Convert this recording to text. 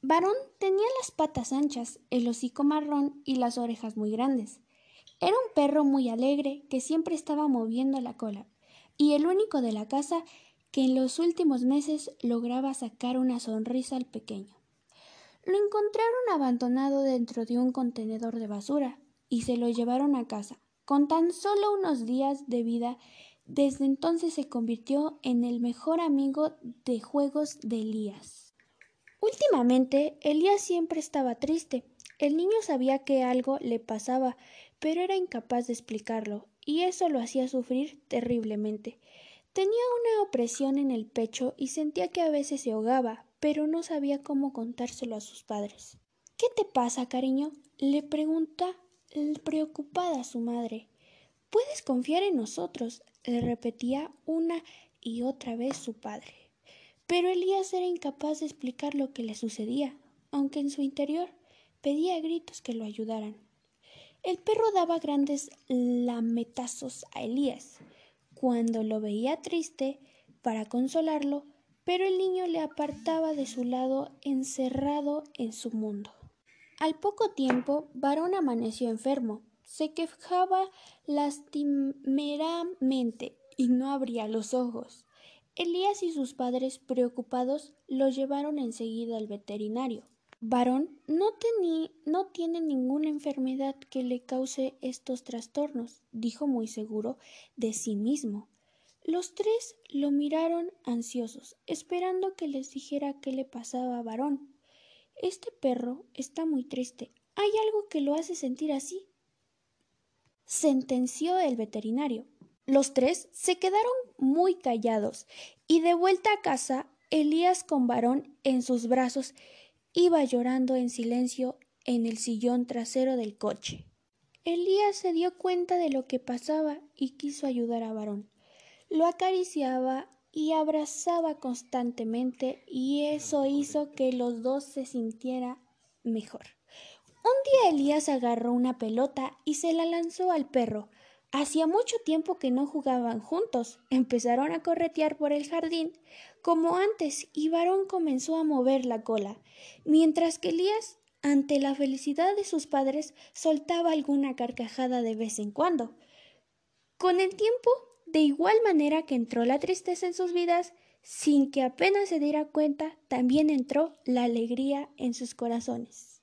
Varón tenía las patas anchas, el hocico marrón y las orejas muy grandes. Era un perro muy alegre que siempre estaba moviendo la cola, y el único de la casa que en los últimos meses lograba sacar una sonrisa al pequeño. Lo encontraron abandonado dentro de un contenedor de basura y se lo llevaron a casa. Con tan solo unos días de vida, desde entonces se convirtió en el mejor amigo de juegos de Elías. Últimamente, Elías siempre estaba triste. El niño sabía que algo le pasaba, pero era incapaz de explicarlo, y eso lo hacía sufrir terriblemente. Tenía una opresión en el pecho y sentía que a veces se ahogaba, pero no sabía cómo contárselo a sus padres. ¿Qué te pasa, cariño? le pregunta preocupada su madre. Puedes confiar en nosotros, le repetía una y otra vez su padre. Pero Elías era incapaz de explicar lo que le sucedía, aunque en su interior pedía gritos que lo ayudaran. El perro daba grandes lametazos a Elías cuando lo veía triste para consolarlo, pero el niño le apartaba de su lado encerrado en su mundo. Al poco tiempo, Varón amaneció enfermo. Se quejaba lastimeramente y no abría los ojos. Elías y sus padres, preocupados, lo llevaron enseguida al veterinario. Varón no, no tiene ninguna enfermedad que le cause estos trastornos, dijo muy seguro de sí mismo. Los tres lo miraron ansiosos, esperando que les dijera qué le pasaba a Varón. Este perro está muy triste. ¿Hay algo que lo hace sentir así? sentenció el veterinario. Los tres se quedaron muy callados y de vuelta a casa, Elías con varón en sus brazos iba llorando en silencio en el sillón trasero del coche. Elías se dio cuenta de lo que pasaba y quiso ayudar a varón. Lo acariciaba y abrazaba constantemente y eso hizo que los dos se sintieran mejor. Un día Elías agarró una pelota y se la lanzó al perro, Hacía mucho tiempo que no jugaban juntos. Empezaron a corretear por el jardín como antes y Varón comenzó a mover la cola, mientras que Elías, ante la felicidad de sus padres, soltaba alguna carcajada de vez en cuando. Con el tiempo, de igual manera que entró la tristeza en sus vidas, sin que apenas se diera cuenta, también entró la alegría en sus corazones.